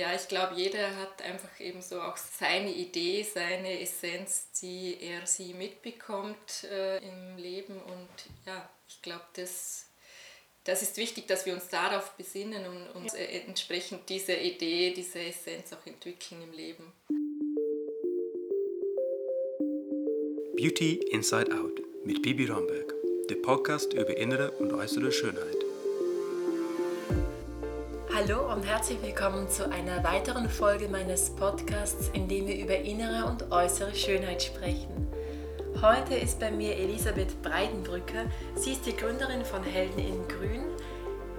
Ja, ich glaube, jeder hat einfach eben so auch seine Idee, seine Essenz, die er sie mitbekommt äh, im Leben. Und ja, ich glaube, das, das ist wichtig, dass wir uns darauf besinnen und uns ja. entsprechend diese Idee, diese Essenz auch entwickeln im Leben. Beauty Inside Out mit Bibi Romberg, der Podcast über innere und äußere Schönheit. Hallo und herzlich willkommen zu einer weiteren Folge meines Podcasts, in dem wir über innere und äußere Schönheit sprechen. Heute ist bei mir Elisabeth Breidenbrücker. Sie ist die Gründerin von Helden in Grün.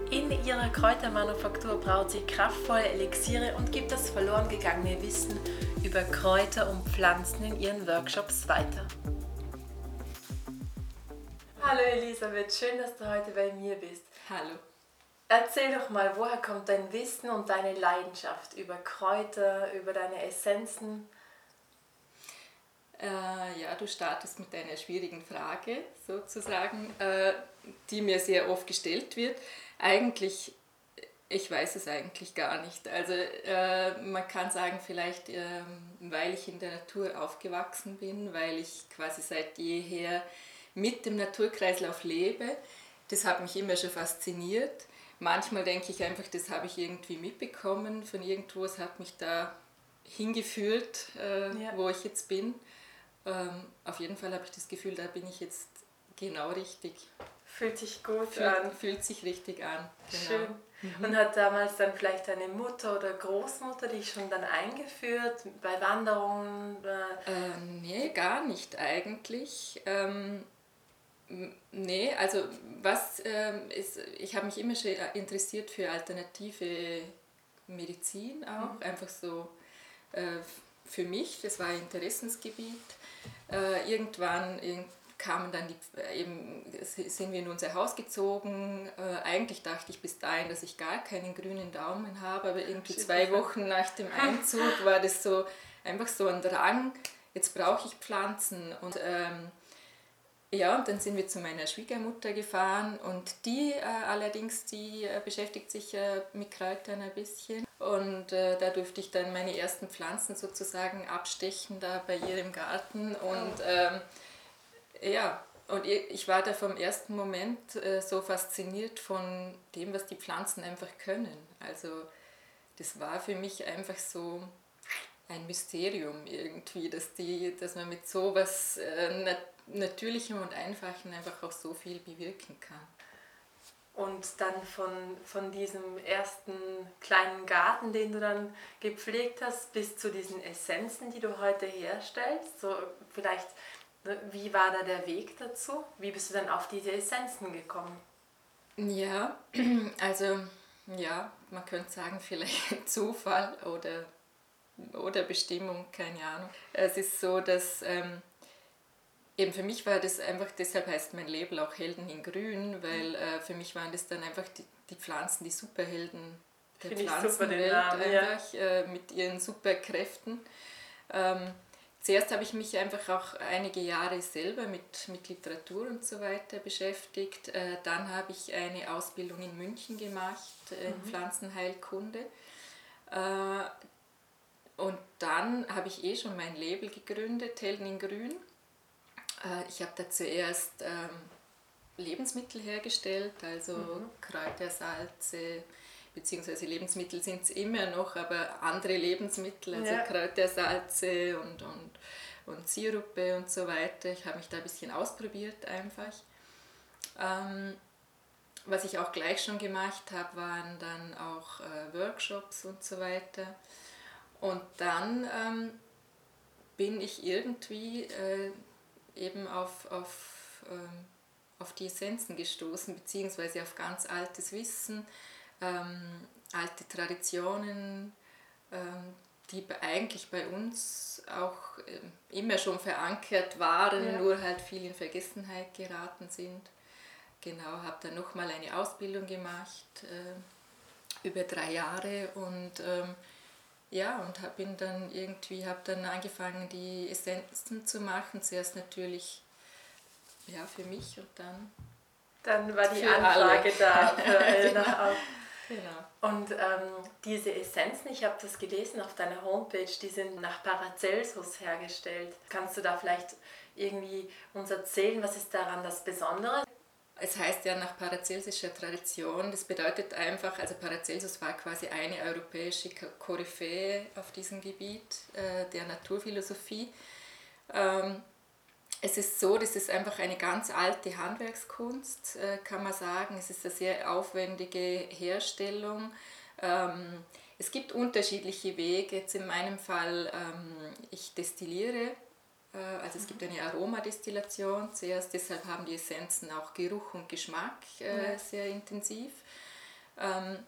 In ihrer Kräutermanufaktur braut sie kraftvolle Elixiere und gibt das verloren gegangene Wissen über Kräuter und Pflanzen in ihren Workshops weiter. Hallo Elisabeth, schön, dass du heute bei mir bist. Hallo. Erzähl doch mal, woher kommt dein Wissen und deine Leidenschaft über Kräuter, über deine Essenzen? Äh, ja, du startest mit einer schwierigen Frage sozusagen, äh, die mir sehr oft gestellt wird. Eigentlich, ich weiß es eigentlich gar nicht. Also äh, man kann sagen, vielleicht ähm, weil ich in der Natur aufgewachsen bin, weil ich quasi seit jeher mit dem Naturkreislauf lebe. Das hat mich immer schon fasziniert manchmal denke ich einfach, das habe ich irgendwie mitbekommen von irgendwo, es hat mich da hingeführt, äh, ja. wo ich jetzt bin. Ähm, auf jeden Fall habe ich das Gefühl, da bin ich jetzt genau richtig. Fühlt sich gut fühlt, an. Fühlt sich richtig an. Genau. Schön. Mhm. Und hat damals dann vielleicht deine Mutter oder Großmutter dich schon dann eingeführt bei Wanderungen? Äh, nee, gar nicht eigentlich. Ähm, Nee, also was ähm, ist, ich habe mich immer schon interessiert für alternative Medizin auch, mhm. einfach so äh, für mich, das war ein Interessensgebiet. Äh, irgendwann kamen dann die, eben, sind wir in unser Haus gezogen. Äh, eigentlich dachte ich bis dahin, dass ich gar keinen grünen Daumen habe, aber irgendwie zwei Wochen nach dem Einzug war das so einfach so ein Drang, jetzt brauche ich Pflanzen und ähm, ja, und dann sind wir zu meiner Schwiegermutter gefahren und die äh, allerdings, die äh, beschäftigt sich äh, mit Kräutern ein bisschen. Und äh, da durfte ich dann meine ersten Pflanzen sozusagen abstechen da bei ihr im Garten. Und ähm, ja, und ich war da vom ersten Moment äh, so fasziniert von dem, was die Pflanzen einfach können. Also das war für mich einfach so ein Mysterium irgendwie, dass, die, dass man mit so was äh, Natürlichem und Einfachen einfach auch so viel bewirken kann. Und dann von, von diesem ersten kleinen Garten, den du dann gepflegt hast, bis zu diesen Essenzen, die du heute herstellst, so vielleicht, ne, wie war da der Weg dazu? Wie bist du dann auf diese Essenzen gekommen? Ja, also ja, man könnte sagen, vielleicht Zufall oder, oder Bestimmung, keine Ahnung. Es ist so, dass ähm, eben für mich war das einfach, deshalb heißt mein Label auch Helden in Grün, weil äh, für mich waren das dann einfach die, die Pflanzen, die Superhelden der Find Pflanzenwelt, Namen, einfach, ja. äh, mit ihren Superkräften. Ähm, zuerst habe ich mich einfach auch einige Jahre selber mit, mit Literatur und so weiter beschäftigt. Äh, dann habe ich eine Ausbildung in München gemacht äh, in mhm. Pflanzenheilkunde. Äh, und dann habe ich eh schon mein Label gegründet, Helden in Grün. Äh, ich habe da zuerst ähm, Lebensmittel hergestellt, also mhm. Kräutersalze, beziehungsweise Lebensmittel sind es immer noch, aber andere Lebensmittel, also ja. Kräutersalze und, und, und Sirupe und so weiter. Ich habe mich da ein bisschen ausprobiert einfach. Ähm, was ich auch gleich schon gemacht habe, waren dann auch äh, Workshops und so weiter. Und dann ähm, bin ich irgendwie äh, eben auf, auf, ähm, auf die Essenzen gestoßen, beziehungsweise auf ganz altes Wissen, ähm, alte Traditionen, ähm, die eigentlich bei uns auch ähm, immer schon verankert waren, ja. nur halt viel in Vergessenheit geraten sind. Genau, habe dann nochmal eine Ausbildung gemacht, äh, über drei Jahre und ähm, ja, und hab bin dann irgendwie, habe dann angefangen, die Essenzen zu machen. Zuerst natürlich ja, für mich und dann. Dann war die Anfrage alle. da für alle. Genau. Und ähm, diese Essenzen, ich habe das gelesen auf deiner Homepage, die sind nach Paracelsus hergestellt. Kannst du da vielleicht irgendwie uns erzählen, was ist daran das Besondere? Es heißt ja nach paracelsischer Tradition, das bedeutet einfach, also Paracelsus war quasi eine europäische Koryphäe auf diesem Gebiet äh, der Naturphilosophie. Ähm, es ist so, das ist einfach eine ganz alte Handwerkskunst, äh, kann man sagen. Es ist eine sehr aufwendige Herstellung. Ähm, es gibt unterschiedliche Wege. Jetzt in meinem Fall, ähm, ich destilliere also es gibt eine Aromadestillation zuerst, deshalb haben die Essenzen auch Geruch und Geschmack äh, sehr intensiv. Ähm,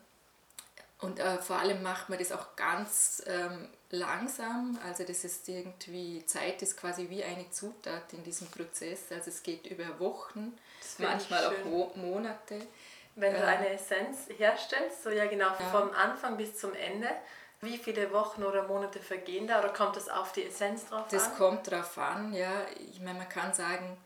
und äh, vor allem macht man das auch ganz ähm, langsam, also das ist irgendwie, Zeit ist quasi wie eine Zutat in diesem Prozess, also es geht über Wochen, manchmal auch Mo Monate. Wenn du ähm, eine Essenz herstellst, so ja genau ja. vom Anfang bis zum Ende, wie viele Wochen oder Monate vergehen da oder kommt das auf die Essenz drauf das an? Das kommt drauf an, ja. Ich meine, man kann sagen,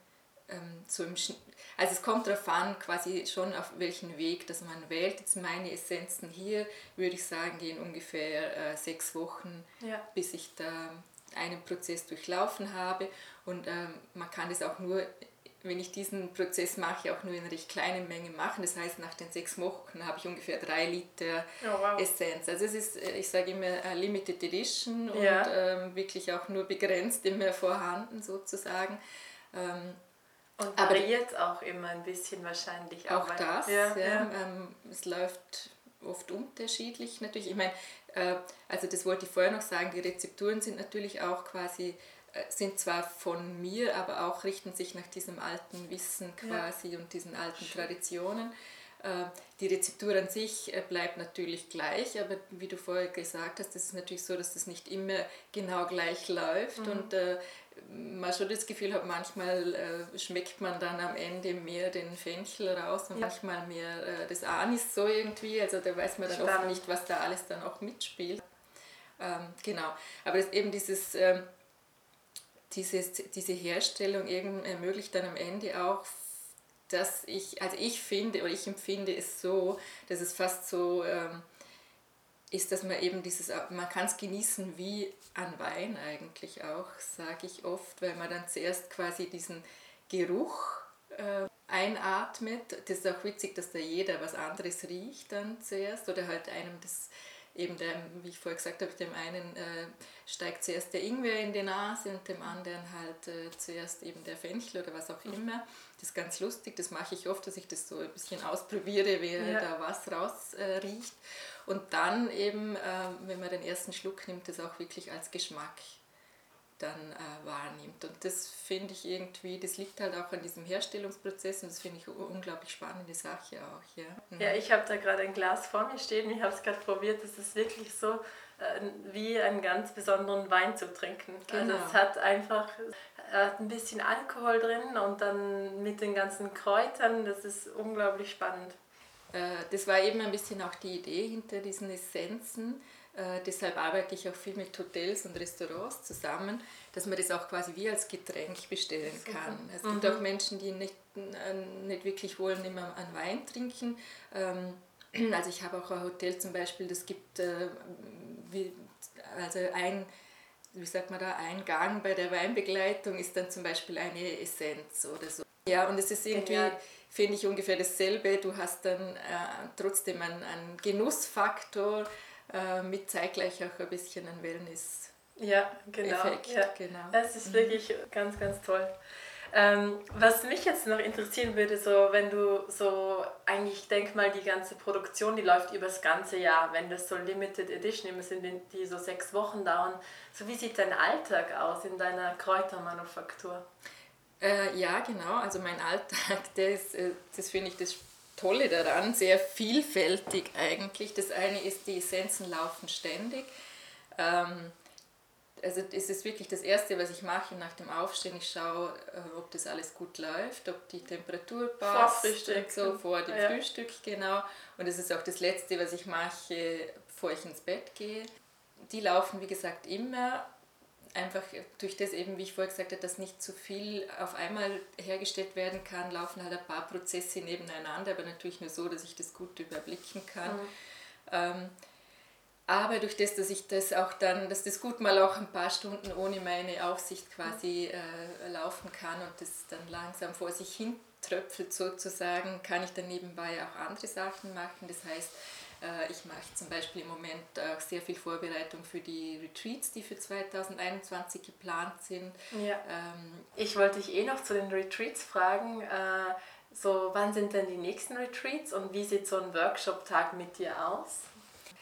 ähm, so also es kommt darauf an, quasi schon auf welchen Weg dass man wählt. Jetzt meine Essenzen hier, würde ich sagen, gehen ungefähr äh, sechs Wochen, ja. bis ich da einen Prozess durchlaufen habe. Und ähm, man kann das auch nur wenn ich diesen Prozess mache, auch nur in recht kleinen Mengen machen. Das heißt, nach den sechs Wochen habe ich ungefähr drei Liter oh, wow. Essenz. Also es ist, äh, ich sage immer, Limited Edition und ja. ähm, wirklich auch nur begrenzt immer vorhanden sozusagen. Ähm, und variiert auch immer ein bisschen wahrscheinlich. Auch, auch das, ja. ja. Ähm, es läuft oft unterschiedlich natürlich. Ich meine, äh, also das wollte ich vorher noch sagen, die Rezepturen sind natürlich auch quasi sind zwar von mir, aber auch richten sich nach diesem alten Wissen quasi ja. und diesen alten Traditionen. Äh, die Rezeptur an sich äh, bleibt natürlich gleich, aber wie du vorher gesagt hast, das ist natürlich so, dass das nicht immer genau gleich läuft mhm. und äh, man schon das Gefühl hat, manchmal äh, schmeckt man dann am Ende mehr den Fenchel raus und ja. manchmal mehr äh, das Anis so irgendwie, also da weiß man dann Spannend. oft nicht, was da alles dann auch mitspielt. Ähm, genau, aber eben dieses... Ähm, dieses, diese Herstellung eben ermöglicht dann am Ende auch, dass ich, also ich finde oder ich empfinde es so, dass es fast so ähm, ist, dass man eben dieses, man kann es genießen wie an Wein eigentlich auch, sage ich oft, weil man dann zuerst quasi diesen Geruch äh, einatmet. Das ist auch witzig, dass da jeder was anderes riecht dann zuerst oder halt einem das eben der, wie ich vorher gesagt habe, dem einen äh, steigt zuerst der Ingwer in die Nase und dem anderen halt äh, zuerst eben der Fenchel oder was auch immer. Das ist ganz lustig, das mache ich oft, dass ich das so ein bisschen ausprobiere, wer ja. da was raus äh, riecht. Und dann eben, äh, wenn man den ersten Schluck nimmt, das auch wirklich als Geschmack dann äh, wahrnimmt. Und das finde ich irgendwie, das liegt halt auch an diesem Herstellungsprozess und das finde ich eine unglaublich spannende Sache auch. Ja, mhm. ja ich habe da gerade ein Glas vor mir stehen, ich habe es gerade probiert, es ist wirklich so äh, wie einen ganz besonderen Wein zu trinken. Also genau. Also es hat einfach hat ein bisschen Alkohol drin und dann mit den ganzen Kräutern, das ist unglaublich spannend. Äh, das war eben ein bisschen auch die Idee hinter diesen Essenzen äh, deshalb arbeite ich auch viel mit Hotels und Restaurants zusammen, dass man das auch quasi wie als Getränk bestellen kann. Es mhm. gibt auch Menschen, die nicht, äh, nicht wirklich wollen immer an Wein trinken. Ähm, also ich habe auch ein Hotel zum Beispiel, das gibt äh, wie, also ein wie sagt man da, ein Gang bei der Weinbegleitung ist dann zum Beispiel eine Essenz oder so. Ja, und es ist irgendwie, finde ich, ungefähr dasselbe. Du hast dann äh, trotzdem einen, einen Genussfaktor, äh, mit zeitgleich auch ein bisschen ein Wellness. Ja, genau. Effekt, ja. genau. Das ist wirklich mhm. ganz, ganz toll. Ähm, was mich jetzt noch interessieren würde, so wenn du so, eigentlich denk mal, die ganze Produktion, die läuft über das ganze Jahr, wenn das so Limited Edition immer sind, die so sechs Wochen dauern. So wie sieht dein Alltag aus in deiner Kräutermanufaktur? Äh, ja, genau. Also mein Alltag, ist, äh, das finde ich das Tolle daran, sehr vielfältig eigentlich. Das eine ist, die Essenzen laufen ständig. Ähm, also es ist wirklich das Erste, was ich mache nach dem Aufstehen. Ich schaue, äh, ob das alles gut läuft, ob die Temperatur passt. Vor Frühstück. So, vor dem ja. Frühstück, genau. Und es ist auch das Letzte, was ich mache, bevor ich ins Bett gehe. Die laufen, wie gesagt, immer einfach durch das eben, wie ich vorher gesagt habe, dass nicht zu viel auf einmal hergestellt werden kann, laufen halt ein paar Prozesse nebeneinander, aber natürlich nur so, dass ich das gut überblicken kann. Mhm. Ähm, aber durch das, dass ich das auch dann, dass das gut mal auch ein paar Stunden ohne meine Aufsicht quasi äh, laufen kann und das dann langsam vor sich hin tröpfelt sozusagen, kann ich dann nebenbei auch andere Sachen machen. Das heißt, ich mache zum Beispiel im Moment auch sehr viel Vorbereitung für die Retreats, die für 2021 geplant sind. Ja. Ähm, ich wollte dich eh noch zu den Retreats fragen. Äh, so, wann sind denn die nächsten Retreats und wie sieht so ein Workshop-Tag mit dir aus?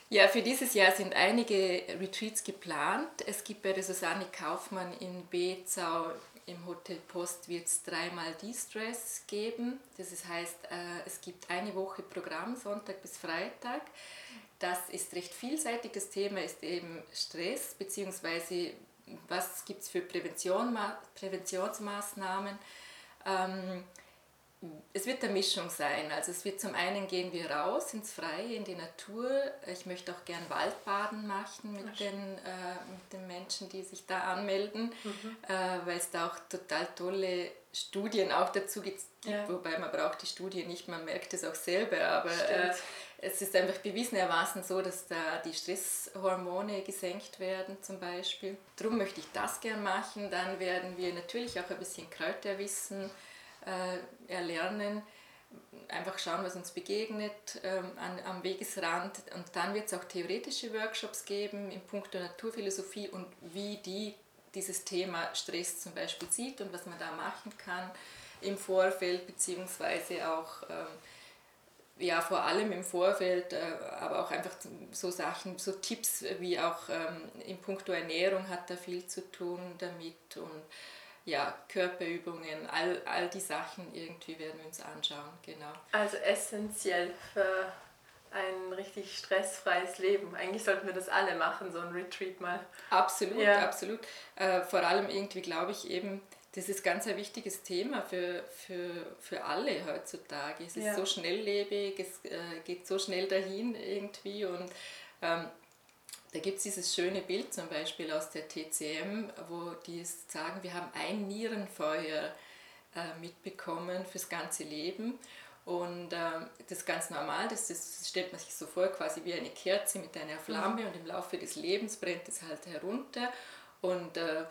Ja, für dieses Jahr sind einige Retreats geplant. Es gibt bei der Susanne Kaufmann in Bezau im Hotel Post wird es dreimal De-Stress geben. Das heißt, äh, es gibt eine Woche Programm, Sonntag bis Freitag. Das ist recht vielseitig. Das Thema ist eben Stress, beziehungsweise was gibt es für Prävention, Präventionsmaßnahmen. Ähm, es wird eine Mischung sein. Also es wird zum einen gehen wir raus ins Freie, in die Natur. Ich möchte auch gern Waldbaden machen mit den, äh, mit den Menschen, die sich da anmelden, mhm. äh, weil es da auch total tolle Studien auch dazu gibt, ja. wobei man braucht die Studie nicht, man merkt es auch selber, aber äh, es ist einfach bewiesenermaßen so, dass da die Stresshormone gesenkt werden zum Beispiel. Darum möchte ich das gern machen. Dann werden wir natürlich auch ein bisschen Kräuterwissen äh, erlernen, einfach schauen, was uns begegnet ähm, an, am Wegesrand. Und dann wird es auch theoretische Workshops geben in puncto Naturphilosophie und wie die dieses Thema Stress zum Beispiel sieht und was man da machen kann im Vorfeld, beziehungsweise auch ähm, ja, vor allem im Vorfeld, äh, aber auch einfach so Sachen, so Tipps wie auch ähm, in puncto Ernährung hat da viel zu tun damit und ja, Körperübungen, all, all die Sachen irgendwie werden wir uns anschauen, genau. Also essentiell für ein richtig stressfreies Leben. Eigentlich sollten wir das alle machen, so ein Retreat mal. Absolut, ja. absolut. Äh, vor allem irgendwie glaube ich eben, das ist ganz ein wichtiges Thema für, für, für alle heutzutage. Es ist ja. so schnelllebig, es äh, geht so schnell dahin irgendwie und ähm, da gibt es dieses schöne Bild zum Beispiel aus der TCM, wo die sagen, wir haben ein Nierenfeuer äh, mitbekommen fürs ganze Leben. Und äh, das ist ganz normal, das, das, stellt man sich so vor, quasi wie eine Kerze mit einer Flamme mhm. und im Laufe des Lebens brennt es halt herunter. Und äh,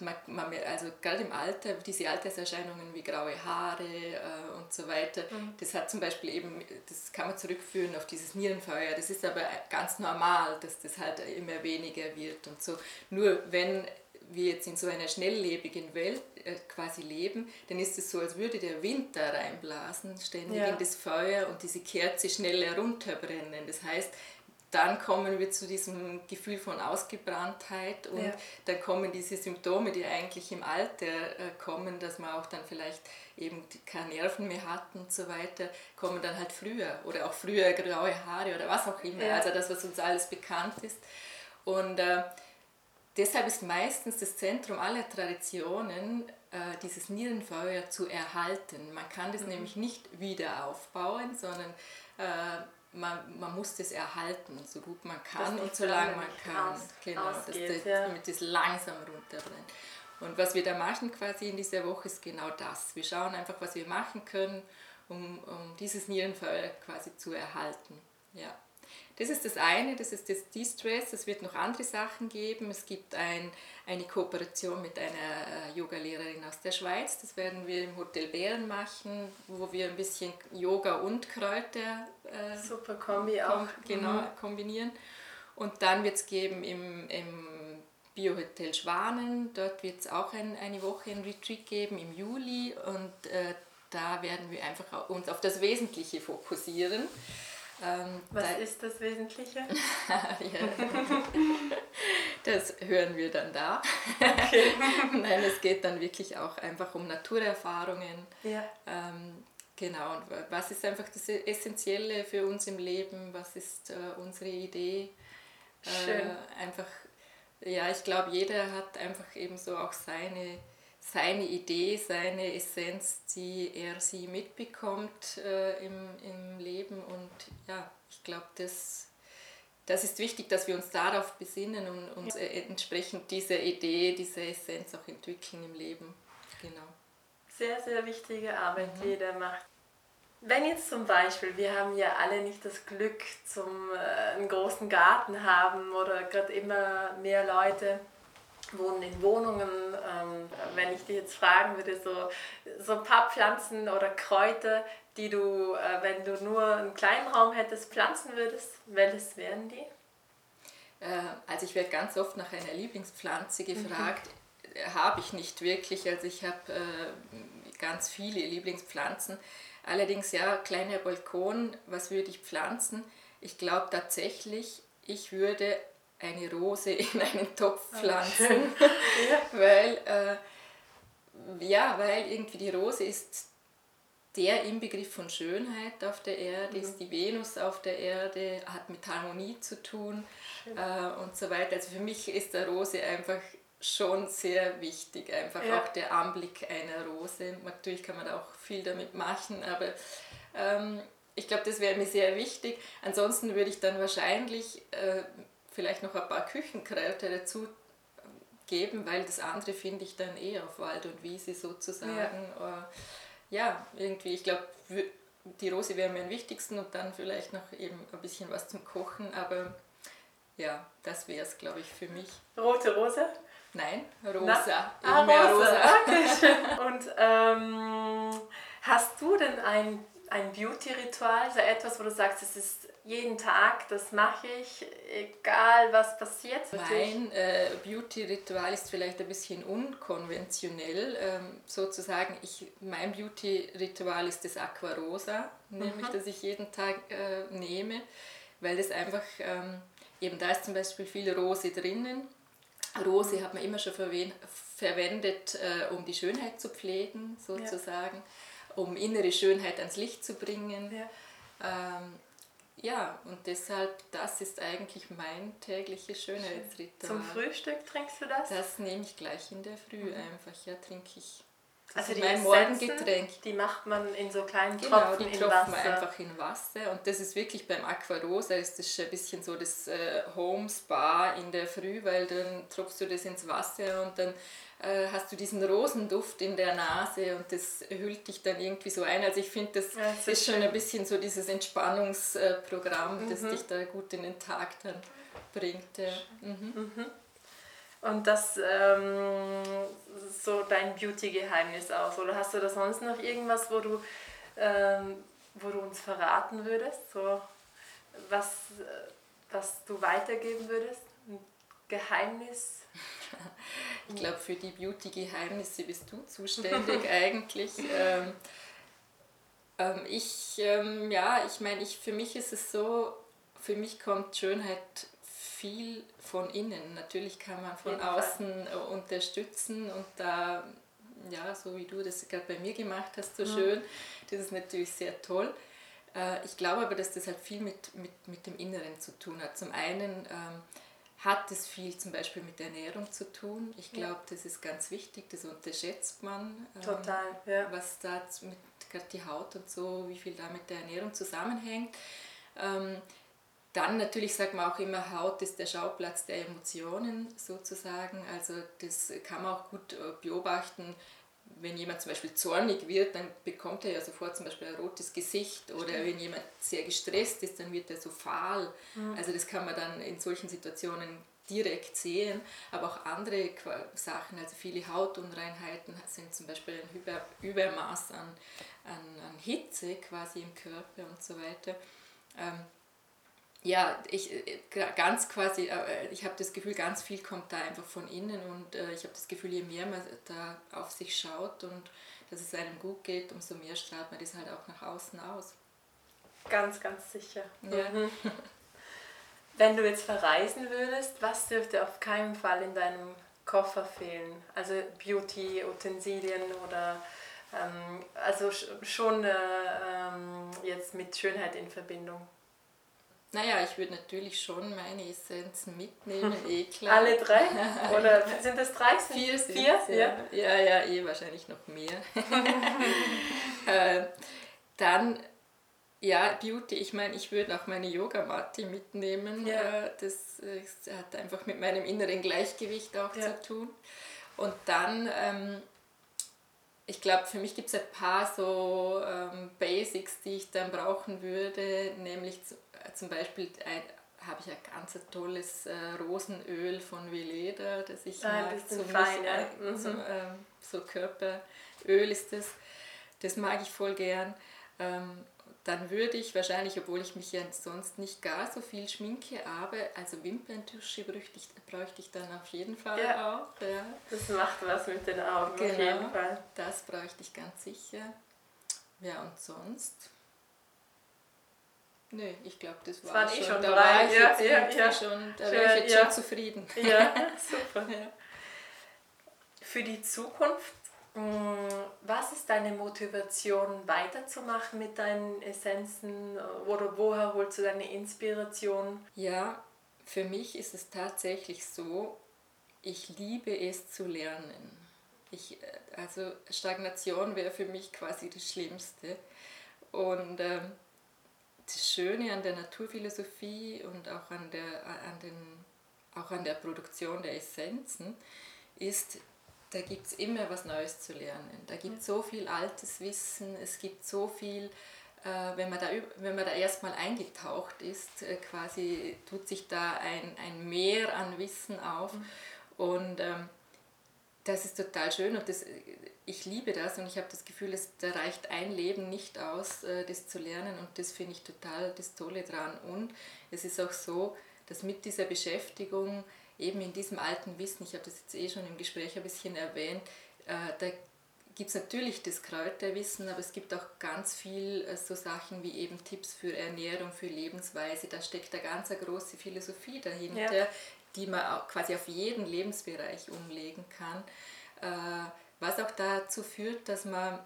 man, man, also gerade im Alter, diese Alterserscheinungen wie graue Haare äh, und so weiter, mhm. das hat zum Beispiel eben, das kann man zurückführen auf dieses Nierenfeuer. Das ist aber ganz normal, dass das halt immer weniger wird und so. Nur wenn wir jetzt in so einer schnelllebigen Welt äh, quasi leben, dann ist es so, als würde der Wind da reinblasen, ständig ja. in das Feuer und diese Kerze schnell herunterbrennen. Das heißt, dann kommen wir zu diesem Gefühl von Ausgebranntheit und ja. dann kommen diese Symptome, die eigentlich im Alter äh, kommen, dass man auch dann vielleicht eben keine Nerven mehr hat und so weiter, kommen dann halt früher oder auch früher graue Haare oder was auch immer, ja. also das, was uns alles bekannt ist. Und äh, deshalb ist meistens das Zentrum aller Traditionen, äh, dieses Nierenfeuer zu erhalten. Man kann das mhm. nämlich nicht wieder aufbauen, sondern äh, man, man muss das erhalten, so gut man kann und so lange man kann. Aus, genau, ausgeht, dass das, ja. damit das langsam runterbrennt. Und was wir da machen quasi in dieser Woche ist genau das. Wir schauen einfach, was wir machen können, um, um dieses Nierenfeuer quasi zu erhalten. Ja. Das ist das eine, das ist das De-Stress. Es wird noch andere Sachen geben. Es gibt ein, eine Kooperation mit einer äh, Yogalehrerin aus der Schweiz. Das werden wir im Hotel Bären machen, wo wir ein bisschen Yoga und Kräuter äh, Super Kombi auch. genau, mhm. kombinieren. Und dann wird es geben im, im Biohotel Schwanen. Dort wird es auch ein, eine Woche ein Retreat geben im Juli und äh, da werden wir einfach uns auf das Wesentliche fokussieren. Ähm, Was da, ist das Wesentliche? das hören wir dann da. Okay. Nein, es geht dann wirklich auch einfach um Naturerfahrungen. Ja. Ähm, genau, und was ist einfach das Essentielle für uns im Leben? Was ist äh, unsere Idee? Äh, Schön. Einfach, ja, ich glaube, jeder hat einfach eben so auch seine seine Idee, seine Essenz, die er sie mitbekommt äh, im, im Leben. Und ja, ich glaube, das, das ist wichtig, dass wir uns darauf besinnen und, und ja. entsprechend diese Idee, diese Essenz auch entwickeln im Leben. Genau. Sehr, sehr wichtige Arbeit, mhm. die jeder macht. Wenn jetzt zum Beispiel, wir haben ja alle nicht das Glück, zum äh, einen großen Garten haben oder gerade immer mehr Leute wohnen in Wohnungen. Ähm, wenn ich dich jetzt fragen würde, so, so ein paar Pflanzen oder Kräuter, die du, äh, wenn du nur einen kleinen Raum hättest, pflanzen würdest, welches wären die? Äh, also ich werde ganz oft nach einer Lieblingspflanze gefragt. Mhm. Habe ich nicht wirklich. Also ich habe äh, ganz viele Lieblingspflanzen. Allerdings ja, kleiner Balkon, was würde ich pflanzen? Ich glaube tatsächlich, ich würde eine Rose in einen Topf ah, pflanzen, ja. weil, äh, ja, weil irgendwie die Rose ist der Inbegriff von Schönheit auf der Erde, mhm. ist die Venus auf der Erde, hat mit Harmonie zu tun äh, und so weiter. Also für mich ist der Rose einfach schon sehr wichtig, einfach ja. auch der Anblick einer Rose. Natürlich kann man da auch viel damit machen, aber ähm, ich glaube, das wäre mir sehr wichtig. Ansonsten würde ich dann wahrscheinlich äh, vielleicht noch ein paar Küchenkräuter dazu geben, weil das andere finde ich dann eh auf Wald und Wiese sozusagen. Ja, äh, ja irgendwie, ich glaube, die Rose wäre mir am wichtigsten und dann vielleicht noch eben ein bisschen was zum Kochen, aber ja, das wäre es, glaube ich, für mich. Rote Rose? Nein, rosa. Ah, rosa. rosa. Okay. Und ähm, hast du denn ein, ein Beauty-Ritual, also etwas, wo du sagst, es ist jeden Tag, das mache ich, egal was passiert? Mein äh, Beauty-Ritual ist vielleicht ein bisschen unkonventionell. Ähm, sozusagen, ich, mein Beauty-Ritual ist das Aquarosa, nämlich mhm. das ich jeden Tag äh, nehme, weil das einfach, ähm, eben da ist zum Beispiel viel Rose drinnen Rose mhm. hat man immer schon verwendet, äh, um die Schönheit zu pflegen, sozusagen, ja. um innere Schönheit ans Licht zu bringen. Ja. Ähm, ja, und deshalb, das ist eigentlich mein tägliches Schönheitsritual. Zum Frühstück trinkst du das? Das nehme ich gleich in der Früh mhm. einfach, ja, trinke ich also die mein Morgengetränk. Die macht man in so kleinen genau, Tropfen die tropfen man einfach in Wasser. Und das ist wirklich beim Aquarosa ist das ein bisschen so das äh, Home Spa in der Früh, weil dann tropfst du das ins Wasser und dann äh, hast du diesen Rosenduft in der Nase und das hüllt dich dann irgendwie so ein. Also ich finde, das, ja, das, ist schon ein bisschen so dieses Entspannungsprogramm, mhm. das dich da gut in den Tag dann bringt. Ja. Mhm. Mhm. Und das ähm, so dein Beauty-Geheimnis aus? Oder hast du da sonst noch irgendwas, wo du, ähm, wo du uns verraten würdest? So, was, was du weitergeben würdest? Geheimnis? Ich glaube, für die Beauty-Geheimnisse bist du zuständig eigentlich. Ähm, ähm, ich, ähm, ja, ich meine, ich, für mich ist es so, für mich kommt Schönheit viel von innen. Natürlich kann man von außen Fall. Äh, unterstützen und da, ja, so wie du das gerade bei mir gemacht hast, so mhm. schön, das ist natürlich sehr toll. Äh, ich glaube aber, dass das halt viel mit, mit, mit dem Inneren zu tun hat. Zum einen ähm, hat es viel zum Beispiel mit der Ernährung zu tun. Ich glaube, ja. das ist ganz wichtig, das unterschätzt man. Ähm, Total, ja. Was da mit gerade die Haut und so, wie viel da mit der Ernährung zusammenhängt. Ähm, dann natürlich sagt man auch immer, Haut ist der Schauplatz der Emotionen sozusagen. Also das kann man auch gut äh, beobachten. Wenn jemand zum Beispiel zornig wird, dann bekommt er ja sofort zum Beispiel ein rotes Gesicht. Oder Stimmt. wenn jemand sehr gestresst ist, dann wird er so fahl. Mhm. Also das kann man dann in solchen Situationen direkt sehen. Aber auch andere Sachen, also viele Hautunreinheiten sind zum Beispiel ein Über Übermaß an, an, an Hitze quasi im Körper und so weiter. Ähm, ja, ich äh, ganz quasi, äh, ich habe das Gefühl, ganz viel kommt da einfach von innen und äh, ich habe das Gefühl, je mehr man da auf sich schaut und dass es einem gut geht, umso mehr strahlt man das halt auch nach außen aus. Ganz, ganz sicher. Ja. Mhm. Wenn du jetzt verreisen würdest, was dürfte auf keinen Fall in deinem Koffer fehlen? Also Beauty-Utensilien oder ähm, also schon äh, ähm, jetzt mit Schönheit in Verbindung? Naja, ich würde natürlich schon meine Essenzen mitnehmen, eh klar. Alle drei? Oder sind das drei? Vier sind Vier? Ja. ja, ja, eh wahrscheinlich noch mehr. äh, dann, ja, Beauty, ich meine, ich würde auch meine Yogamatte mitnehmen. Ja. Äh, das, das, hat einfach mit meinem inneren Gleichgewicht auch ja. zu tun. Und dann, ähm, ich glaube, für mich gibt es ein paar so ähm, Basics, die ich dann brauchen würde, nämlich zu, äh, zum Beispiel habe ich ein ganz tolles äh, Rosenöl von Veleda, das ich ah, mag. Zum fein, ja. mhm. so, ähm, so Körperöl ist das. Das mag ich voll gern. Ähm, dann würde ich wahrscheinlich, obwohl ich mich ja sonst nicht gar so viel schminke, aber also Wimperntusche bräuchte ich, dann auf jeden Fall ja. auch. Ja. Das macht was mit den Augen genau, auf jeden Fall. Das bräuchte ich ganz sicher. Ja, und sonst? Nö, ich glaube, das, das war schon. schon da war ich ja, jetzt ja, ja. schon, da wäre ich jetzt schon zufrieden. Ja, super. Ja. Für die Zukunft was ist deine Motivation weiterzumachen mit deinen Essenzen oder woher holst du deine Inspiration? Ja, für mich ist es tatsächlich so, ich liebe es zu lernen. Ich, also Stagnation wäre für mich quasi das Schlimmste. Und äh, das Schöne an der Naturphilosophie und auch an der, an den, auch an der Produktion der Essenzen ist, da gibt es immer was Neues zu lernen. Da gibt es so viel altes Wissen, es gibt so viel, äh, wenn, man da, wenn man da erstmal eingetaucht ist, äh, quasi tut sich da ein, ein Meer an Wissen auf. Mhm. Und ähm, das ist total schön und das, ich liebe das und ich habe das Gefühl, es, da reicht ein Leben nicht aus, äh, das zu lernen und das finde ich total das Tolle dran. Und es ist auch so, dass mit dieser Beschäftigung eben in diesem alten Wissen, ich habe das jetzt eh schon im Gespräch ein bisschen erwähnt, äh, da gibt es natürlich das Kräuterwissen, aber es gibt auch ganz viel äh, so Sachen wie eben Tipps für Ernährung, für Lebensweise. Da steckt eine ganz eine große Philosophie dahinter, ja. die man auch quasi auf jeden Lebensbereich umlegen kann. Äh, was auch dazu führt, dass man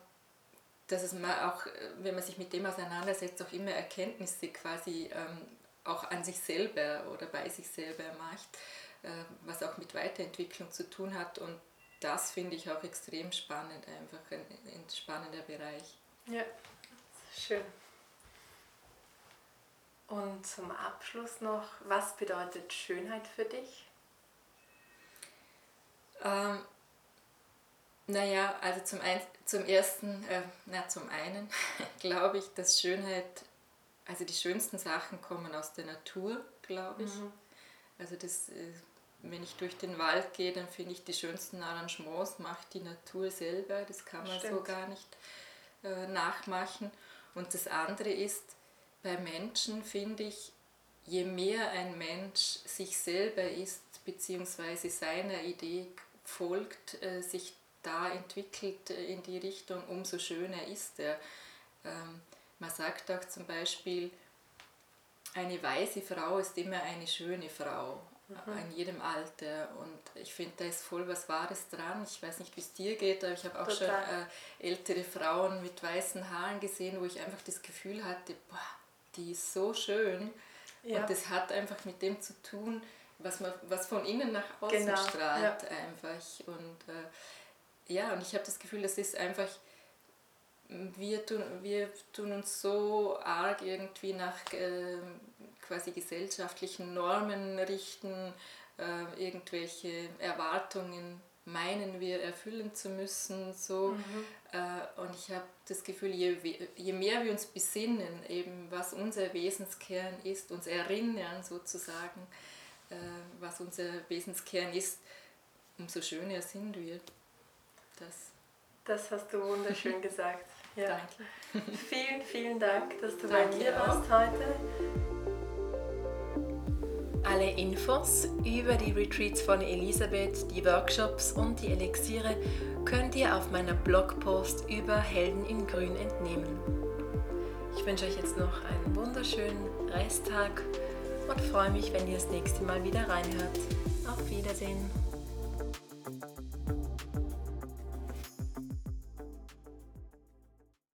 dass es man auch, wenn man sich mit dem auseinandersetzt, auch immer Erkenntnisse quasi ähm, auch an sich selber oder bei sich selber macht. Äh, was auch mit Weiterentwicklung zu tun hat. Und das finde ich auch extrem spannend, einfach ein, ein spannender Bereich. Ja, schön. Und zum Abschluss noch, was bedeutet Schönheit für dich? Ähm, naja, also zum, ein, zum ersten, äh, na, zum einen glaube ich, dass Schönheit, also die schönsten Sachen kommen aus der Natur, glaube ich. Mhm. Also das äh, wenn ich durch den Wald gehe, dann finde ich die schönsten Arrangements, macht die Natur selber. Das kann man Stimmt. so gar nicht äh, nachmachen. Und das andere ist, bei Menschen finde ich, je mehr ein Mensch sich selber ist, beziehungsweise seiner Idee folgt, äh, sich da entwickelt äh, in die Richtung, umso schöner ist er. Ähm, man sagt auch zum Beispiel, eine weise Frau ist immer eine schöne Frau mhm. in jedem Alter. Und ich finde, da ist voll was Wahres dran. Ich weiß nicht, wie es dir geht, aber ich habe auch Total. schon äh, ältere Frauen mit weißen Haaren gesehen, wo ich einfach das Gefühl hatte, boah, die ist so schön. Ja. Und das hat einfach mit dem zu tun, was, man, was von innen nach außen genau. strahlt ja. einfach. Und äh, ja, und ich habe das Gefühl, das ist einfach wir tun, wir tun uns so arg irgendwie nach äh, quasi gesellschaftlichen Normen richten, äh, irgendwelche Erwartungen meinen wir erfüllen zu müssen. So. Mhm. Äh, und ich habe das Gefühl, je, je mehr wir uns besinnen, eben was unser Wesenskern ist, uns erinnern sozusagen, äh, was unser Wesenskern ist, umso schöner sind wir. Das, das hast du wunderschön gesagt. Ja. Danke. Vielen, vielen Dank, dass du Danke bei mir warst heute. Alle Infos über die Retreats von Elisabeth, die Workshops und die Elixiere könnt ihr auf meiner Blogpost über Helden in Grün entnehmen. Ich wünsche euch jetzt noch einen wunderschönen Resttag und freue mich, wenn ihr das nächste Mal wieder reinhört. Auf Wiedersehen.